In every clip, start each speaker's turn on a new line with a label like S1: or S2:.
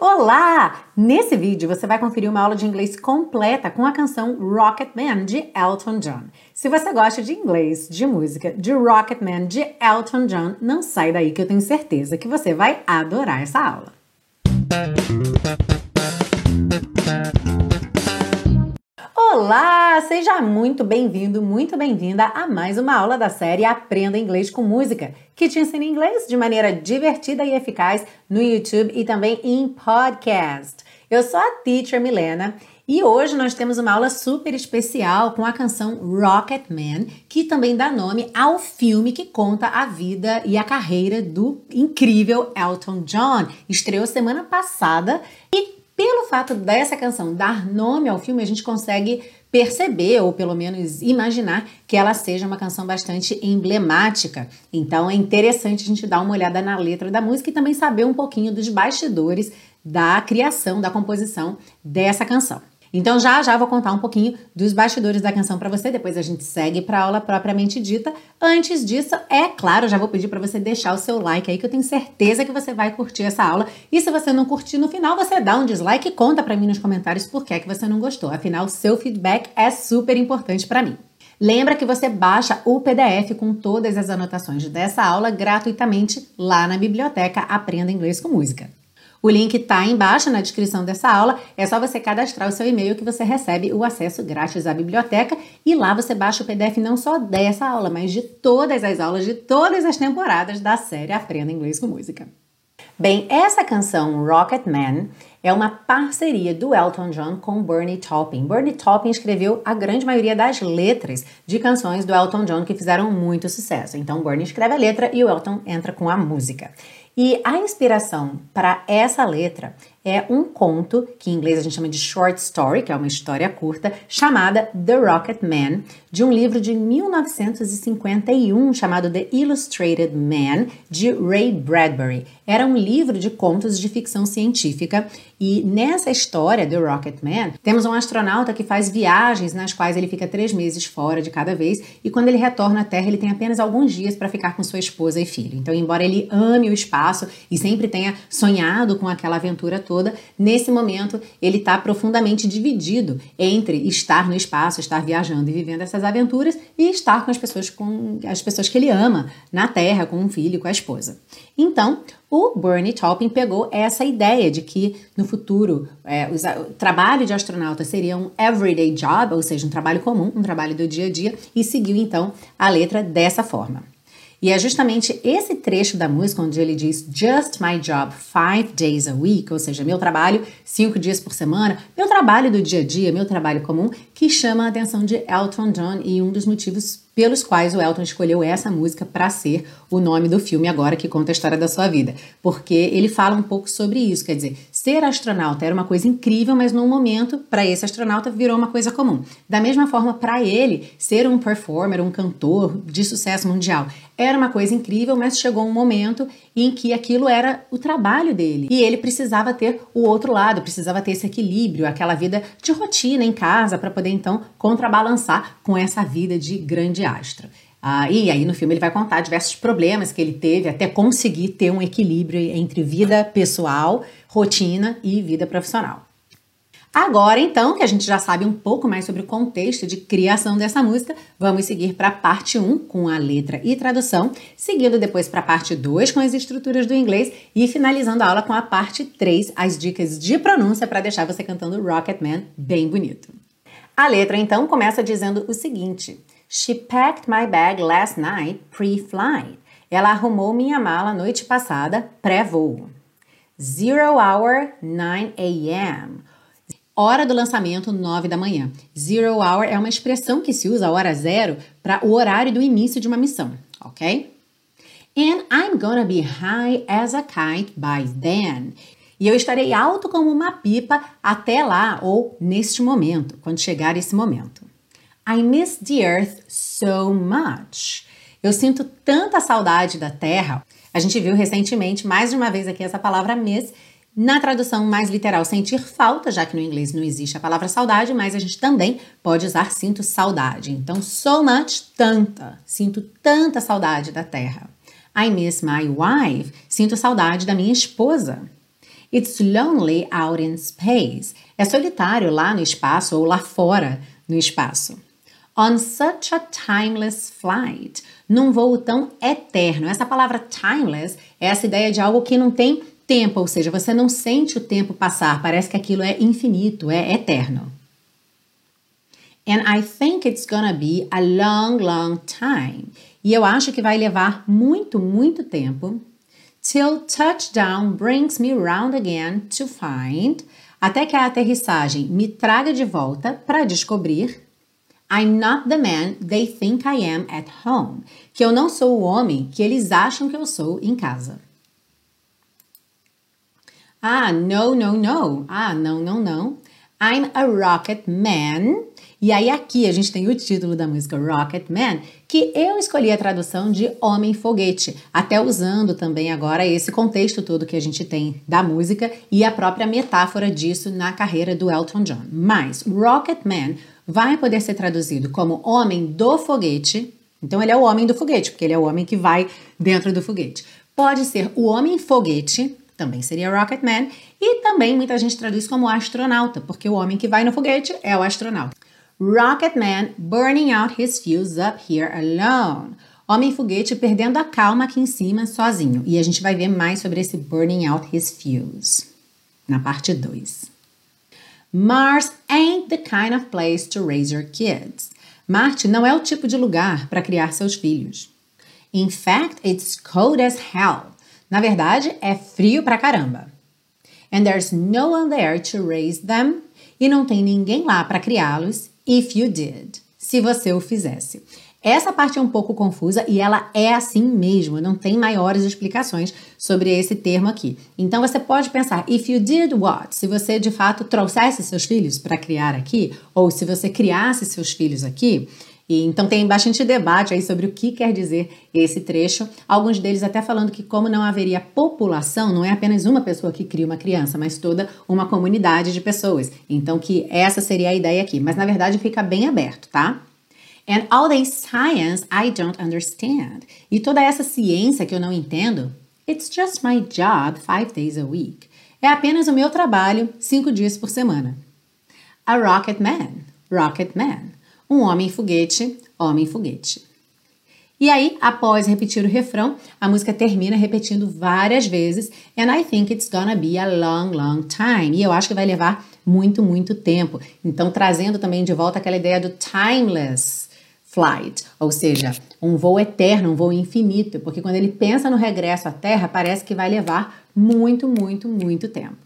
S1: Olá! Nesse vídeo você vai conferir uma aula de inglês completa com a canção Rocket Man de Elton John. Se você gosta de inglês, de música, de Rocket Man de Elton John, não sai daí que eu tenho certeza que você vai adorar essa aula. Olá, seja muito bem-vindo, muito bem-vinda a mais uma aula da série Aprenda Inglês com Música, que te ensina inglês de maneira divertida e eficaz no YouTube e também em podcast. Eu sou a Teacher Milena e hoje nós temos uma aula super especial com a canção Rocket Man, que também dá nome ao filme que conta a vida e a carreira do incrível Elton John. Estreou semana passada e pelo fato dessa canção dar nome ao filme, a gente consegue perceber, ou pelo menos imaginar, que ela seja uma canção bastante emblemática. Então é interessante a gente dar uma olhada na letra da música e também saber um pouquinho dos bastidores da criação, da composição dessa canção. Então já já vou contar um pouquinho dos bastidores da canção para você, depois a gente segue para a aula propriamente dita. Antes disso, é claro, já vou pedir para você deixar o seu like aí que eu tenho certeza que você vai curtir essa aula. E se você não curtir no final, você dá um dislike e conta para mim nos comentários por que é que você não gostou. Afinal, seu feedback é super importante para mim. Lembra que você baixa o PDF com todas as anotações dessa aula gratuitamente lá na biblioteca Aprenda Inglês com Música. O link está embaixo na descrição dessa aula. É só você cadastrar o seu e-mail que você recebe o acesso grátis à biblioteca e lá você baixa o PDF não só dessa aula, mas de todas as aulas de todas as temporadas da série Aprenda Inglês com Música. Bem, essa canção Rocket Man é uma parceria do Elton John com Bernie Taupin. Bernie Taupin escreveu a grande maioria das letras de canções do Elton John que fizeram muito sucesso. Então, Bernie escreve a letra e o Elton entra com a música. E a inspiração para essa letra é um conto, que em inglês a gente chama de short story, que é uma história curta, chamada The Rocket Man, de um livro de 1951 chamado The Illustrated Man, de Ray Bradbury. Era um livro de contos de ficção científica e nessa história, The Rocket Man, temos um astronauta que faz viagens nas quais ele fica três meses fora de cada vez e quando ele retorna à Terra, ele tem apenas alguns dias para ficar com sua esposa e filho. Então, embora ele ame o espaço e sempre tenha sonhado com aquela aventura toda, nesse momento ele está profundamente dividido entre estar no espaço, estar viajando e vivendo essas aventuras e estar com as pessoas com as pessoas que ele ama na Terra, com um filho, com a esposa. Então, o Bernie Taupin pegou essa ideia de que no futuro é, o trabalho de astronauta seria um everyday job, ou seja, um trabalho comum, um trabalho do dia a dia, e seguiu então a letra dessa forma. E é justamente esse trecho da música onde ele diz Just my job five days a week, ou seja, meu trabalho cinco dias por semana, meu trabalho do dia a dia, meu trabalho comum, que chama a atenção de Elton John e um dos motivos pelos quais o Elton escolheu essa música para ser o nome do filme agora que conta a história da sua vida. Porque ele fala um pouco sobre isso, quer dizer, ser astronauta era uma coisa incrível, mas num momento, para esse astronauta, virou uma coisa comum. Da mesma forma, para ele, ser um performer, um cantor de sucesso mundial, era uma coisa incrível, mas chegou um momento em que aquilo era o trabalho dele. E ele precisava ter o outro lado, precisava ter esse equilíbrio, aquela vida de rotina em casa, para poder então contrabalançar com essa vida de grande astro. Ah, e aí no filme ele vai contar diversos problemas que ele teve até conseguir ter um equilíbrio entre vida pessoal, rotina e vida profissional. Agora, então, que a gente já sabe um pouco mais sobre o contexto de criação dessa música, vamos seguir para a parte 1 com a letra e tradução, seguindo depois para a parte 2 com as estruturas do inglês e finalizando a aula com a parte 3, as dicas de pronúncia para deixar você cantando Rocket Man bem bonito. A letra então começa dizendo o seguinte: She packed my bag last night pre-flight. Ela arrumou minha mala noite passada pré-voo. Zero hour 9 a.m. Hora do lançamento 9 da manhã. Zero hour é uma expressão que se usa hora zero para o horário do início de uma missão, ok? And I'm gonna be high as a kite by then. E eu estarei alto como uma pipa até lá ou neste momento, quando chegar esse momento. I miss the earth so much. Eu sinto tanta saudade da terra. A gente viu recentemente, mais de uma vez aqui, essa palavra miss. Na tradução mais literal, sentir falta, já que no inglês não existe a palavra saudade, mas a gente também pode usar sinto saudade. Então, so much, tanta. Sinto tanta saudade da terra. I miss my wife. Sinto saudade da minha esposa. It's lonely out in space. É solitário lá no espaço ou lá fora no espaço. On such a timeless flight. Num voo tão eterno. Essa palavra timeless é essa ideia de algo que não tem tempo, ou seja, você não sente o tempo passar, parece que aquilo é infinito, é eterno. And I think it's gonna be a long, long time. E eu acho que vai levar muito, muito tempo till touchdown brings me round again to find, até que a aterrissagem me traga de volta para descobrir I'm not the man they think I am at home, que eu não sou o homem que eles acham que eu sou em casa. Ah, no, no, no. Ah, não, não, não. I'm a rocket man. E aí aqui a gente tem o título da música Rocket Man, que eu escolhi a tradução de Homem Foguete, até usando também agora esse contexto todo que a gente tem da música e a própria metáfora disso na carreira do Elton John. Mas Rocket Man vai poder ser traduzido como Homem do Foguete. Então ele é o homem do foguete, porque ele é o homem que vai dentro do foguete. Pode ser o Homem Foguete, também seria Rocket Man, e também muita gente traduz como astronauta, porque o homem que vai no foguete é o astronauta. Rocket Man burning out his fuse up here alone. Homem foguete perdendo a calma aqui em cima sozinho. E a gente vai ver mais sobre esse burning out his fuse na parte 2. Mars ain't the kind of place to raise your kids. Marte não é o tipo de lugar para criar seus filhos. In fact, it's cold as hell. Na verdade, é frio pra caramba. And there's no one there to raise them. E não tem ninguém lá para criá-los if you did, se você o fizesse. Essa parte é um pouco confusa e ela é assim mesmo, não tem maiores explicações sobre esse termo aqui. Então você pode pensar, if you did what? Se você de fato trouxesse seus filhos para criar aqui, ou se você criasse seus filhos aqui, e, então tem bastante debate aí sobre o que quer dizer esse trecho. Alguns deles até falando que como não haveria população, não é apenas uma pessoa que cria uma criança, mas toda uma comunidade de pessoas. Então que essa seria a ideia aqui, mas na verdade fica bem aberto, tá? And all this science I don't understand. E toda essa ciência que eu não entendo, it's just my job five days a week. É apenas o meu trabalho cinco dias por semana. A rocket man, rocket man um homem foguete, homem foguete. E aí, após repetir o refrão, a música termina repetindo várias vezes. And I think it's gonna be a long, long time. E eu acho que vai levar muito, muito tempo. Então, trazendo também de volta aquela ideia do timeless flight, ou seja, um voo eterno, um voo infinito, porque quando ele pensa no regresso à Terra, parece que vai levar muito, muito, muito tempo.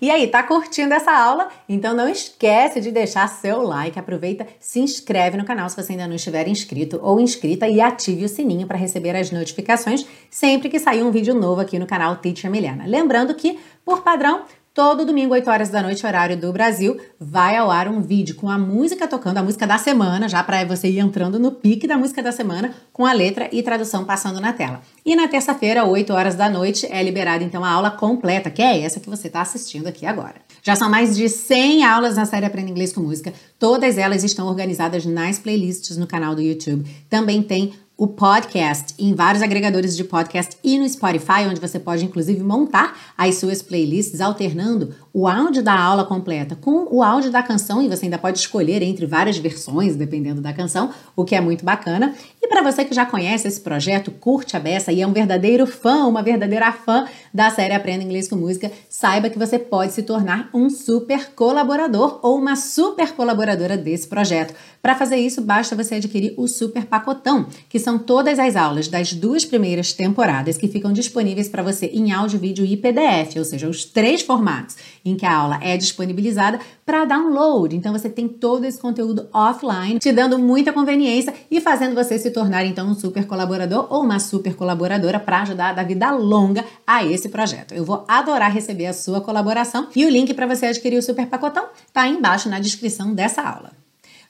S1: E aí, tá curtindo essa aula? Então não esquece de deixar seu like, aproveita, se inscreve no canal se você ainda não estiver inscrito ou inscrita e ative o sininho para receber as notificações sempre que sair um vídeo novo aqui no canal Teacher Milena. Lembrando que, por padrão, Todo domingo, 8 horas da noite, horário do Brasil, vai ao ar um vídeo com a música tocando, a música da semana, já para você ir entrando no pique da música da semana, com a letra e tradução passando na tela. E na terça-feira, 8 horas da noite, é liberada então a aula completa, que é essa que você está assistindo aqui agora. Já são mais de 100 aulas na série Aprenda Inglês com Música. Todas elas estão organizadas nas playlists no canal do YouTube. Também tem o podcast em vários agregadores de podcast e no Spotify, onde você pode inclusive montar as suas playlists alternando o áudio da aula completa com o áudio da canção e você ainda pode escolher entre várias versões, dependendo da canção, o que é muito bacana. E para você que já conhece esse projeto, curte a beça e é um verdadeiro fã, uma verdadeira fã da série Aprenda Inglês com Música, saiba que você pode se tornar um super colaborador ou uma super colaboradora desse projeto. Para fazer isso, basta você adquirir o Super Pacotão, que são todas as aulas das duas primeiras temporadas que ficam disponíveis para você em áudio, vídeo e PDF, ou seja, os três formatos em que a aula é disponibilizada para download. Então você tem todo esse conteúdo offline, te dando muita conveniência e fazendo você se tornar então um super colaborador ou uma super colaboradora para ajudar a dar vida longa a esse projeto. Eu vou adorar receber a sua colaboração e o link para você adquirir o super pacotão está aí embaixo na descrição dessa aula.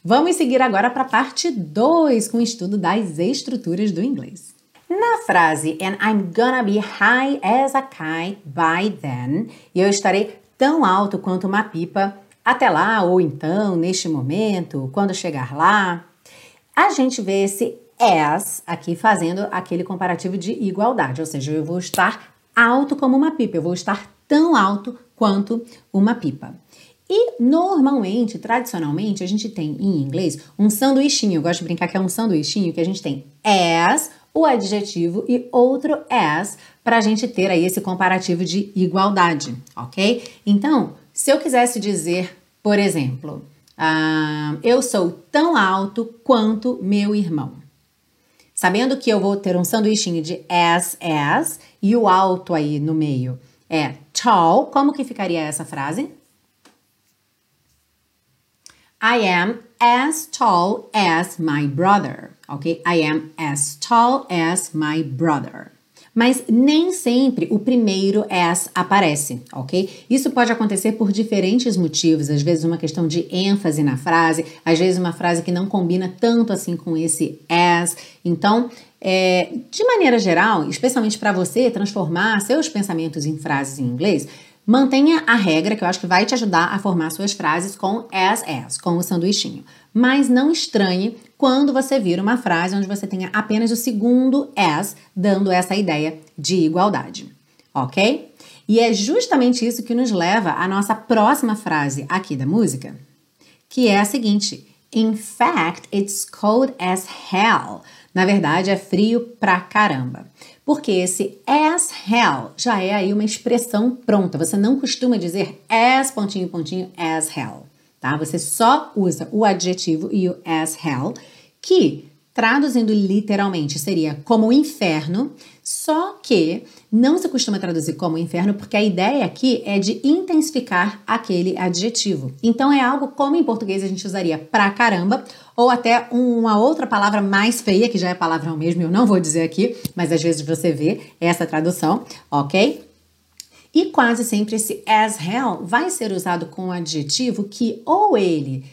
S1: Vamos seguir agora para a parte 2 com o estudo das estruturas do inglês. Na frase And I'm gonna be high as a kite by then, eu estarei tão alto quanto uma pipa até lá, ou então, neste momento, quando chegar lá, a gente vê esse as aqui fazendo aquele comparativo de igualdade, ou seja, eu vou estar alto como uma pipa, eu vou estar tão alto quanto uma pipa. E normalmente, tradicionalmente, a gente tem em inglês um sanduichinho. Eu gosto de brincar que é um sanduichinho que a gente tem as, o adjetivo e outro as para a gente ter aí esse comparativo de igualdade, ok? Então, se eu quisesse dizer, por exemplo, uh, eu sou tão alto quanto meu irmão. Sabendo que eu vou ter um sanduichinho de as, as e o alto aí no meio é tall, como que ficaria essa frase? I am as tall as my brother, ok? I am as tall as my brother. Mas nem sempre o primeiro as aparece, ok? Isso pode acontecer por diferentes motivos, às vezes uma questão de ênfase na frase, às vezes uma frase que não combina tanto assim com esse as. Então, é, de maneira geral, especialmente para você transformar seus pensamentos em frases em inglês, Mantenha a regra que eu acho que vai te ajudar a formar suas frases com as as, com o sanduichinho. Mas não estranhe quando você vira uma frase onde você tenha apenas o segundo as, dando essa ideia de igualdade, ok? E é justamente isso que nos leva à nossa próxima frase aqui da música, que é a seguinte: In fact, it's cold as hell. Na verdade, é frio pra caramba. Porque esse as hell já é aí uma expressão pronta. Você não costuma dizer as pontinho pontinho as hell, tá? Você só usa o adjetivo e o as hell, que traduzindo literalmente seria como inferno, só que não se costuma traduzir como inferno porque a ideia aqui é de intensificar aquele adjetivo. Então é algo como em português a gente usaria pra caramba ou até uma outra palavra mais feia, que já é palavrão mesmo, eu não vou dizer aqui, mas às vezes você vê essa tradução, ok? E quase sempre esse as hell vai ser usado com um adjetivo que ou ele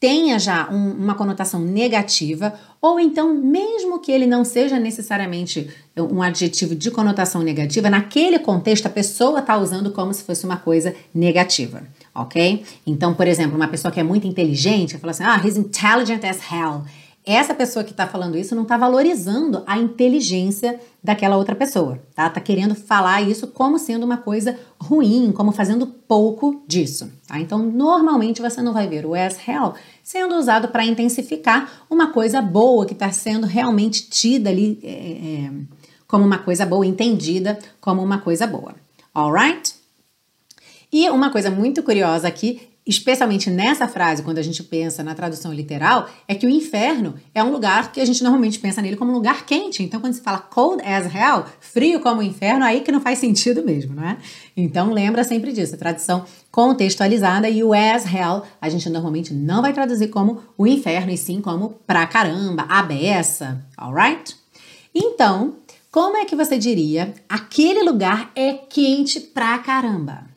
S1: tenha já um, uma conotação negativa, ou então, mesmo que ele não seja necessariamente um adjetivo de conotação negativa, naquele contexto a pessoa está usando como se fosse uma coisa negativa, ok? Então, por exemplo, uma pessoa que é muito inteligente fala assim: ah, he's intelligent as hell essa pessoa que está falando isso não está valorizando a inteligência daquela outra pessoa, tá? Tá querendo falar isso como sendo uma coisa ruim, como fazendo pouco disso, tá? Então, normalmente você não vai ver o as hell sendo usado para intensificar uma coisa boa que está sendo realmente tida ali é, é, como uma coisa boa, entendida como uma coisa boa, alright? E uma coisa muito curiosa aqui especialmente nessa frase, quando a gente pensa na tradução literal, é que o inferno é um lugar que a gente normalmente pensa nele como um lugar quente. Então, quando se fala cold as hell, frio como o inferno, aí que não faz sentido mesmo, não é? Então, lembra sempre disso, a tradução contextualizada e o as hell a gente normalmente não vai traduzir como o inferno, e sim como pra caramba, a beça, alright? Então, como é que você diria aquele lugar é quente pra caramba?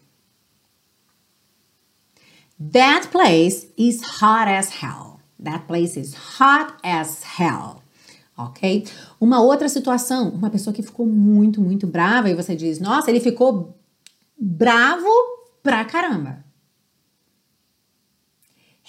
S1: That place is hot as hell. That place is hot as hell. Ok? Uma outra situação, uma pessoa que ficou muito, muito brava e você diz: Nossa, ele ficou bravo pra caramba.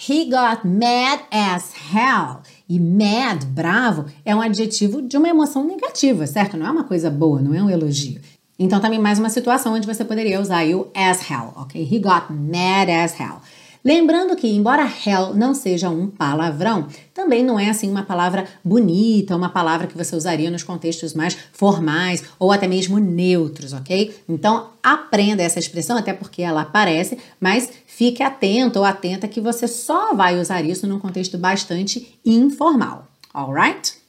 S1: He got mad as hell. E mad, bravo, é um adjetivo de uma emoção negativa, certo? Não é uma coisa boa, não é um elogio. Então, também mais uma situação onde você poderia usar o as hell, ok? He got mad as hell. Lembrando que, embora hell não seja um palavrão, também não é assim uma palavra bonita, uma palavra que você usaria nos contextos mais formais ou até mesmo neutros, ok? Então aprenda essa expressão, até porque ela aparece, mas fique atento ou atenta que você só vai usar isso num contexto bastante informal, alright?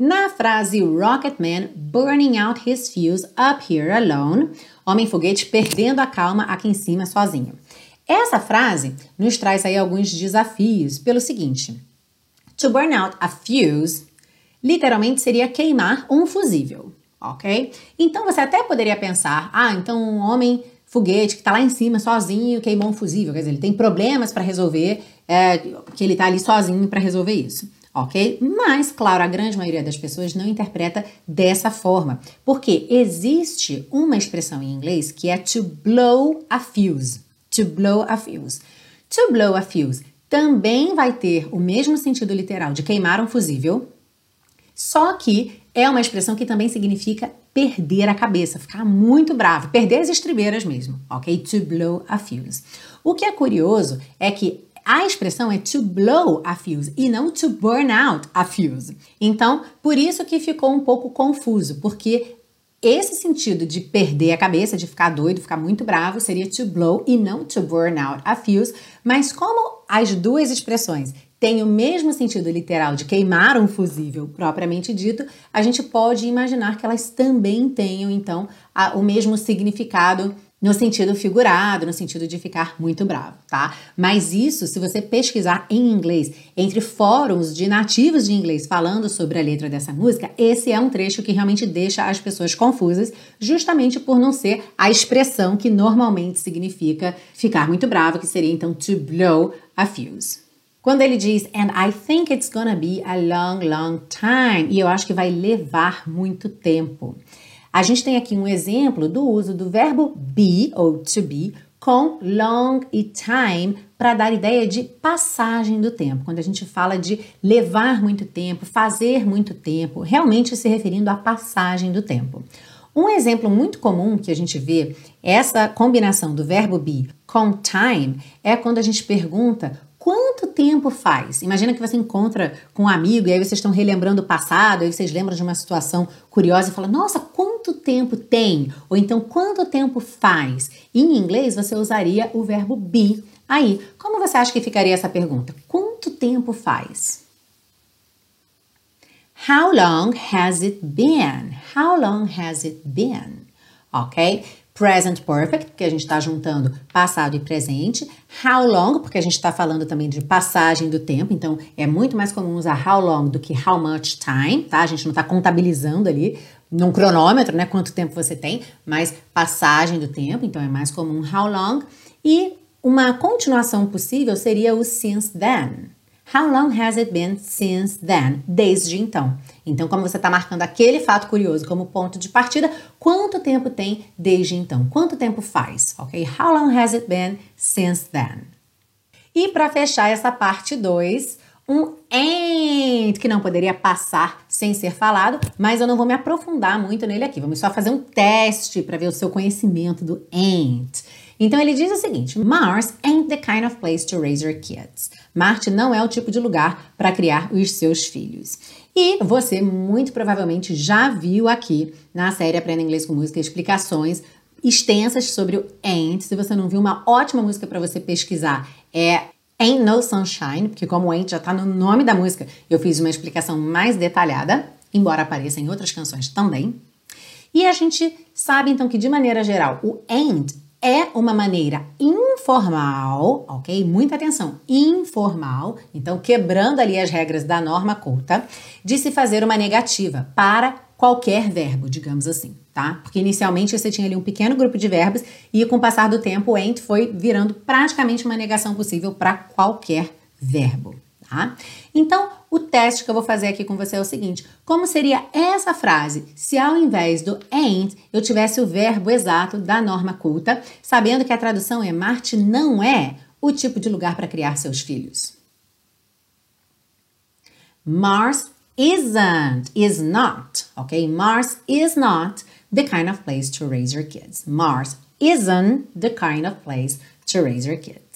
S1: Na frase Rocketman burning out his fuse up here alone, homem foguete perdendo a calma aqui em cima sozinho. Essa frase nos traz aí alguns desafios pelo seguinte: To burn out a fuse literalmente seria queimar um fusível, ok? Então você até poderia pensar: ah, então um homem foguete que está lá em cima sozinho queimou um fusível, quer dizer, ele tem problemas para resolver, é, que ele está ali sozinho para resolver isso. Ok? Mas, claro, a grande maioria das pessoas não interpreta dessa forma, porque existe uma expressão em inglês que é to blow a fuse. To blow a fuse. To blow a fuse também vai ter o mesmo sentido literal de queimar um fusível, Só que é uma expressão que também significa perder a cabeça, ficar muito bravo, perder as estribeiras mesmo, ok? To blow a fuse. O que é curioso é que a expressão é to blow a fuse e não to burn out a fuse. Então, por isso que ficou um pouco confuso, porque esse sentido de perder a cabeça, de ficar doido, ficar muito bravo, seria to blow e não to burn out a fuse. Mas como as duas expressões têm o mesmo sentido literal de queimar um fusível propriamente dito, a gente pode imaginar que elas também tenham então a, o mesmo significado no sentido figurado, no sentido de ficar muito bravo, tá? Mas isso, se você pesquisar em inglês, entre fóruns de nativos de inglês falando sobre a letra dessa música, esse é um trecho que realmente deixa as pessoas confusas, justamente por não ser a expressão que normalmente significa ficar muito bravo, que seria então to blow a fuse. Quando ele diz, and I think it's gonna be a long, long time, e eu acho que vai levar muito tempo. A gente tem aqui um exemplo do uso do verbo be ou to be com long e time para dar ideia de passagem do tempo. Quando a gente fala de levar muito tempo, fazer muito tempo, realmente se referindo à passagem do tempo. Um exemplo muito comum que a gente vê essa combinação do verbo be com time é quando a gente pergunta quanto tempo faz? Imagina que você encontra com um amigo e aí vocês estão relembrando o passado, aí vocês lembram de uma situação curiosa e falam: Nossa, quanto tempo tem? Ou então, quanto tempo faz? Em inglês, você usaria o verbo be. Aí, como você acha que ficaria essa pergunta? Quanto tempo faz? How long has it been? How long has it been? Ok? Present Perfect, porque a gente está juntando passado e presente. How long, porque a gente está falando também de passagem do tempo, então é muito mais comum usar how long do que how much time, tá? A gente não está contabilizando ali num cronômetro, né? Quanto tempo você tem, mas passagem do tempo, então é mais comum how long. E uma continuação possível seria o since then. How long has it been since then? Desde então. Então, como você está marcando aquele fato curioso como ponto de partida, quanto tempo tem desde então? Quanto tempo faz? Ok? How long has it been since then? E para fechar essa parte 2, um ain't que não poderia passar sem ser falado, mas eu não vou me aprofundar muito nele aqui. Vamos só fazer um teste para ver o seu conhecimento do ain't. Então ele diz o seguinte: Mars ain't the kind of place to raise your kids. Marte não é o tipo de lugar para criar os seus filhos. E você muito provavelmente já viu aqui na série Aprenda Inglês com Música explicações extensas sobre o ain't. Se você não viu, uma ótima música para você pesquisar é Ain't No Sunshine, porque como Ain't já está no nome da música, eu fiz uma explicação mais detalhada, embora apareça em outras canções também. E a gente sabe então que de maneira geral, o ain't é uma maneira informal, ok? Muita atenção, informal, então quebrando ali as regras da norma culta, de se fazer uma negativa para qualquer verbo, digamos assim, tá? Porque inicialmente você tinha ali um pequeno grupo de verbos e com o passar do tempo o ain't foi virando praticamente uma negação possível para qualquer verbo tá? Então, o teste que eu vou fazer aqui com você é o seguinte: como seria essa frase se ao invés do ain't eu tivesse o verbo exato da norma culta, sabendo que a tradução é Marte não é o tipo de lugar para criar seus filhos? Mars isn't, is not, ok? Mars is not the kind of place to raise your kids. Mars isn't the kind of place to raise your kids.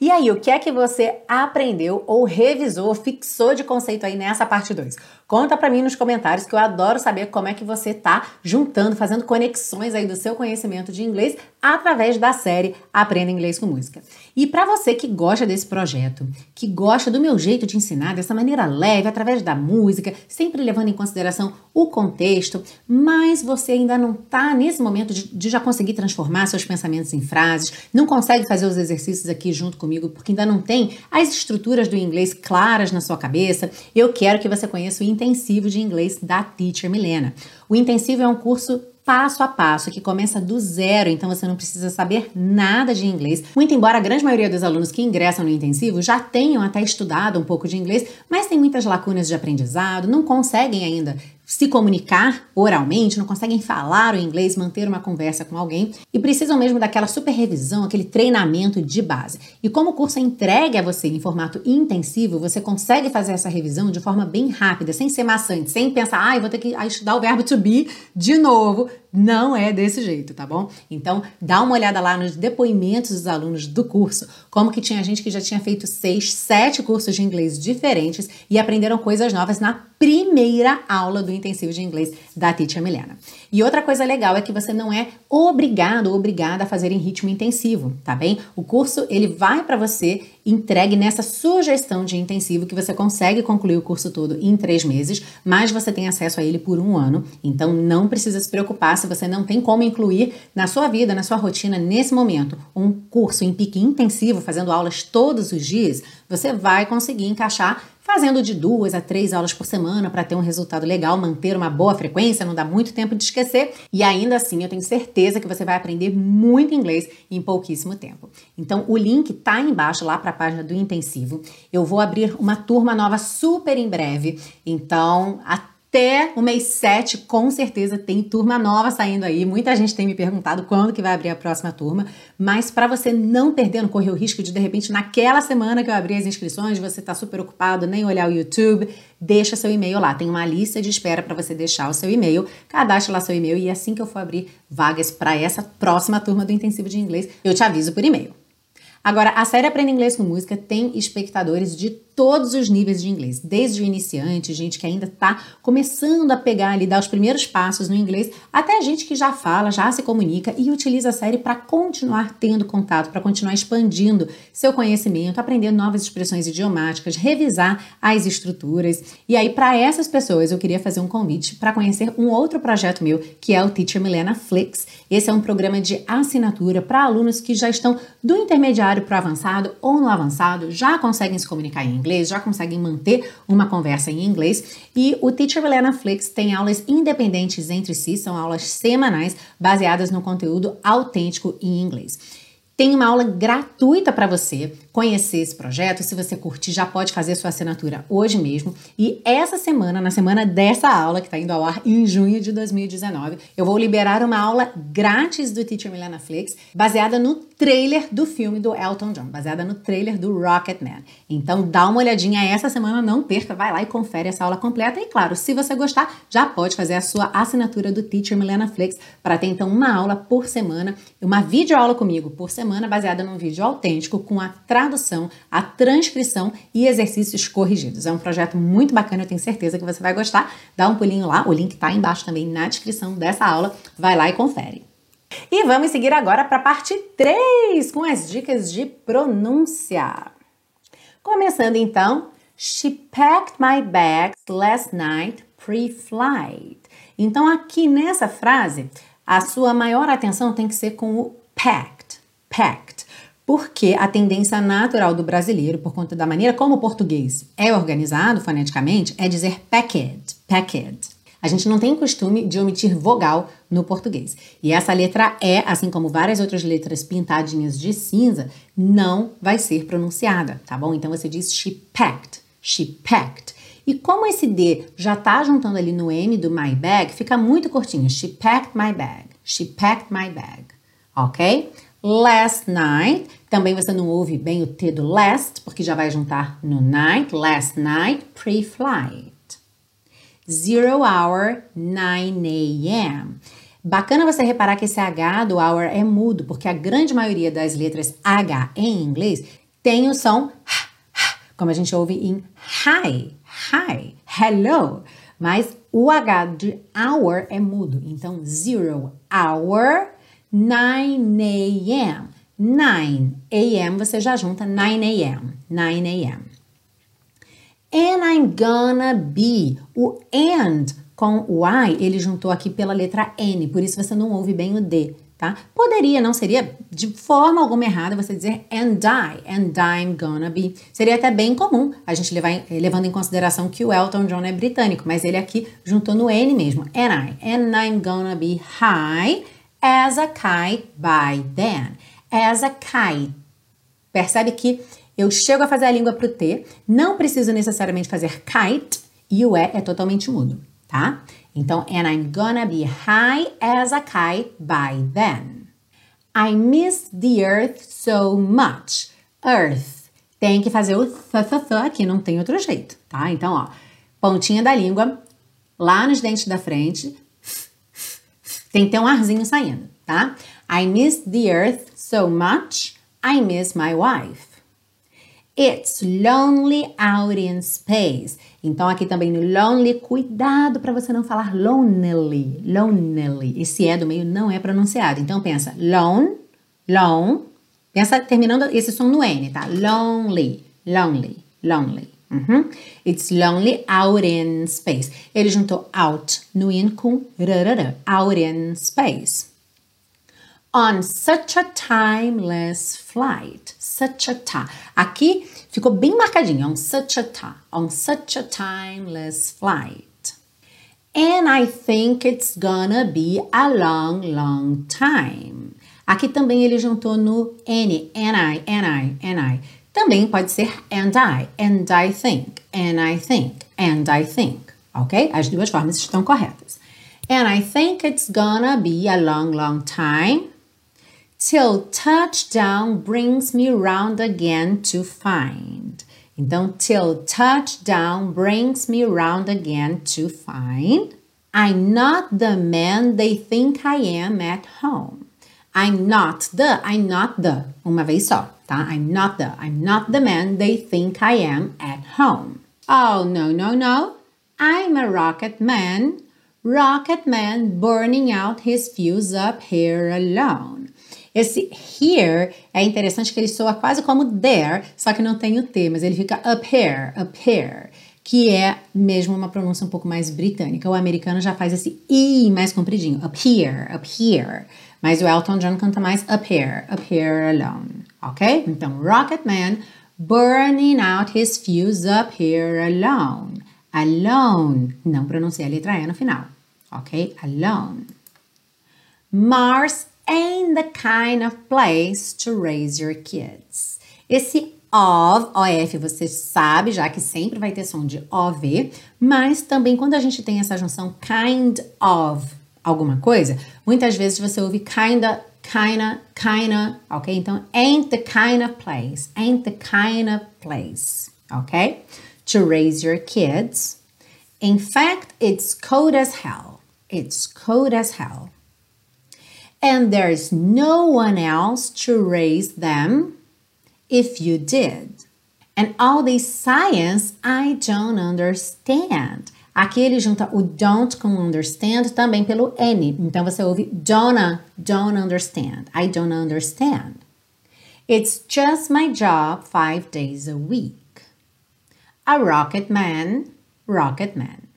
S1: E aí, o que é que você aprendeu ou revisou, fixou de conceito aí nessa parte 2? Conta para mim nos comentários que eu adoro saber como é que você tá juntando, fazendo conexões aí do seu conhecimento de inglês através da série Aprenda Inglês com Música. E para você que gosta desse projeto, que gosta do meu jeito de ensinar dessa maneira leve, através da música, sempre levando em consideração o contexto, mas você ainda não tá nesse momento de, de já conseguir transformar seus pensamentos em frases, não consegue fazer os exercícios aqui junto comigo porque ainda não tem as estruturas do inglês claras na sua cabeça, eu quero que você conheça o intensivo de inglês da Teacher Milena. O intensivo é um curso passo a passo, que começa do zero, então você não precisa saber nada de inglês. Muito embora a grande maioria dos alunos que ingressam no intensivo já tenham até estudado um pouco de inglês, mas tem muitas lacunas de aprendizado, não conseguem ainda se comunicar oralmente, não conseguem falar o inglês, manter uma conversa com alguém e precisam mesmo daquela super revisão, aquele treinamento de base. E como o curso é entregue a você em formato intensivo, você consegue fazer essa revisão de forma bem rápida, sem ser maçante, sem pensar, ah, vou ter que estudar o verbo to be de novo. Não é desse jeito, tá bom? Então, dá uma olhada lá nos depoimentos dos alunos do curso, como que tinha gente que já tinha feito seis, sete cursos de inglês diferentes e aprenderam coisas novas na primeira aula do intensivo de inglês da Teacher Milena. E outra coisa legal é que você não é obrigado ou obrigada a fazer em ritmo intensivo, tá bem? O curso ele vai para você entregue nessa sugestão de intensivo que você consegue concluir o curso todo em três meses, mas você tem acesso a ele por um ano. Então não precisa se preocupar se você não tem como incluir na sua vida, na sua rotina nesse momento, um curso em pique intensivo, fazendo aulas todos os dias, você vai conseguir encaixar fazendo de duas a três aulas por semana para ter um resultado legal, manter uma boa frequência, não dá muito tempo de esquecer e ainda assim eu tenho certeza que você vai aprender muito inglês em pouquíssimo tempo. Então o link tá embaixo lá para a página do intensivo. Eu vou abrir uma turma nova super em breve, então até até o mês 7, com certeza tem turma nova saindo aí. Muita gente tem me perguntado quando que vai abrir a próxima turma, mas para você não perder, não correr o risco de de repente naquela semana que eu abrir as inscrições, você tá super ocupado, nem olhar o YouTube, deixa seu e-mail lá. Tem uma lista de espera para você deixar o seu e-mail. Cadastre lá seu e-mail e assim que eu for abrir vagas para essa próxima turma do intensivo de inglês, eu te aviso por e-mail. Agora, a série Aprenda Inglês com Música tem espectadores de todos os níveis de inglês, desde o iniciante, gente que ainda está começando a pegar ali, dar os primeiros passos no inglês, até gente que já fala, já se comunica e utiliza a série para continuar tendo contato, para continuar expandindo seu conhecimento, aprender novas expressões idiomáticas, revisar as estruturas. E aí, para essas pessoas, eu queria fazer um convite para conhecer um outro projeto meu, que é o Teacher Milena Flix. Esse é um programa de assinatura para alunos que já estão do intermediário para o avançado ou no avançado, já conseguem se comunicar em inglês, já conseguem manter uma conversa em inglês. E o Teacher Helena Flix tem aulas independentes entre si, são aulas semanais baseadas no conteúdo autêntico em inglês. Tem uma aula gratuita para você conhecer esse projeto. Se você curtir, já pode fazer sua assinatura hoje mesmo. E essa semana, na semana dessa aula, que está indo ao ar em junho de 2019, eu vou liberar uma aula grátis do Teacher Milena Flix, baseada no trailer do filme do Elton John, baseada no trailer do Rocketman. Então dá uma olhadinha essa semana, não perca, vai lá e confere essa aula completa. E claro, se você gostar, já pode fazer a sua assinatura do Teacher Milena Flix para ter então uma aula por semana, uma videoaula comigo por semana, baseada num vídeo autêntico com a tradução, a transcrição e exercícios corrigidos. É um projeto muito bacana, eu tenho certeza que você vai gostar. Dá um pulinho lá, o link está embaixo também na descrição dessa aula. Vai lá e confere. E vamos seguir agora para a parte 3 com as dicas de pronúncia. Começando então, She packed my bags last night pre-flight. Então, aqui nessa frase, a sua maior atenção tem que ser com o packed, packed, porque a tendência natural do brasileiro, por conta da maneira como o português é organizado foneticamente, é dizer packed, packed. A gente não tem costume de omitir vogal no português. E essa letra E, assim como várias outras letras pintadinhas de cinza, não vai ser pronunciada, tá bom? Então você diz she packed, she packed. E como esse D já tá juntando ali no M do my bag, fica muito curtinho. She packed my bag. She packed my bag. Ok? Last night. Também você não ouve bem o T do last, porque já vai juntar no night. Last night, pre-flight zero hour 9 a.m. Bacana você reparar que esse H do hour é mudo, porque a grande maioria das letras H em inglês tem o som como a gente ouve em hi, hi, hello. Mas o H de hour é mudo. Então, zero hour 9 a.m. 9 a.m. você já junta 9 a.m. 9 a.m. And I'm gonna be. O and com o I, ele juntou aqui pela letra N, por isso você não ouve bem o D, tá? Poderia, não seria de forma alguma errada você dizer and I, and I'm gonna be. Seria até bem comum a gente levar, eh, levando em consideração que o Elton John é britânico, mas ele aqui juntou no N mesmo, and I, and I'm gonna be high as a kite by then. As a kite. Percebe que eu chego a fazer a língua pro T, não preciso necessariamente fazer kite e o E é totalmente mudo, tá? Então, and I'm gonna be high as a kite by then. I miss the earth so much. Earth. Tem que fazer o th, th, th aqui, não tem outro jeito, tá? Então, ó, pontinha da língua, lá nos dentes da frente, tem que ter um arzinho saindo, tá? I miss the earth so much. I miss my wife. It's lonely out in space. Então, aqui também no lonely, cuidado para você não falar lonely. Lonely. Esse é do meio não é pronunciado. Então, pensa lone, long. Pensa terminando esse som no N, tá? Lonely, lonely, lonely. Uhum. It's lonely out in space. Ele juntou out no in com rarara. Out in space. On such a timeless flight. Such a time. Aqui ficou bem marcadinho. On such a time. On such a timeless flight. And I think it's gonna be a long, long time. Aqui também ele juntou no N. And I, and I, and I. Também pode ser and I. And I think. And I think. And I think. Ok? As duas formas estão corretas. And I think it's gonna be a long, long time till touchdown brings me round again to find. Então, till touchdown brings me round again to find. I'm not the man they think I am at home. I'm not the, I'm not the, uma vez só, tá? I'm not the, I'm not the man they think I am at home. Oh, no, no, no. I'm a rocket man. Rocket man burning out his fuse up here alone. Esse here é interessante que ele soa quase como there, só que não tem o T, mas ele fica up here, up here, que é mesmo uma pronúncia um pouco mais britânica. O americano já faz esse I mais compridinho, up here, up here. Mas o Elton John canta mais up here, up here alone, ok? Então, Rocket Man burning out his fuse up here alone. Alone, não pronuncia a letra E no final, ok? Alone. Mars ain't the kind of place to raise your kids. Esse of, OF, você sabe, já que sempre vai ter som de OV, mas também quando a gente tem essa junção kind of alguma coisa, muitas vezes você ouve kinda, kinda, kinda, ok? Então, ain't the kind of place, ain't the kind of place, ok? To raise your kids. In fact, it's cold as hell. It's cold as hell and there is no one else to raise them if you did. And all this science I don't understand. Aqui ele junta o don't com understand também pelo N. Então você ouve don't, don't understand. I don't understand. It's just my job five days a week. A rocket man, rocket man.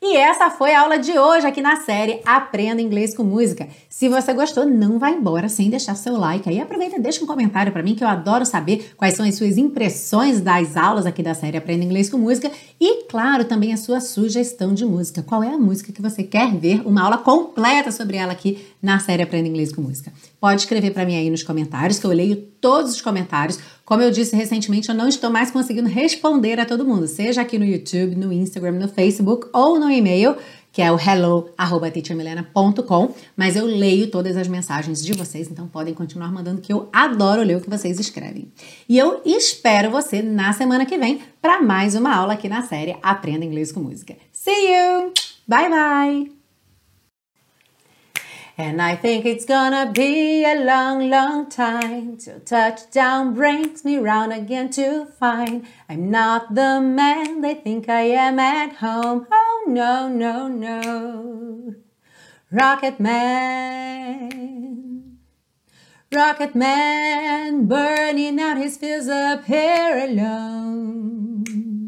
S1: E essa foi a aula de hoje aqui na série Aprenda Inglês com Música. Se você gostou, não vá embora sem deixar seu like aí. Aproveita e deixa um comentário para mim que eu adoro saber quais são as suas impressões das aulas aqui da série Aprenda Inglês com Música e, claro, também a sua sugestão de música. Qual é a música que você quer ver uma aula completa sobre ela aqui na série Aprenda Inglês com Música? Pode escrever para mim aí nos comentários que eu leio todos os comentários. Como eu disse recentemente, eu não estou mais conseguindo responder a todo mundo, seja aqui no YouTube, no Instagram, no Facebook ou no e-mail, que é o hello@teachermilena.com, mas eu leio todas as mensagens de vocês, então podem continuar mandando que eu adoro ler o que vocês escrevem. E eu espero você na semana que vem para mais uma aula aqui na série Aprenda Inglês com Música. See you. Bye bye. And I think it's gonna be a long, long time till touchdown brings me round again to find I'm not the man they think I am at home. Oh, no, no, no. Rocket Man. Rocket Man burning out his fuse up here alone.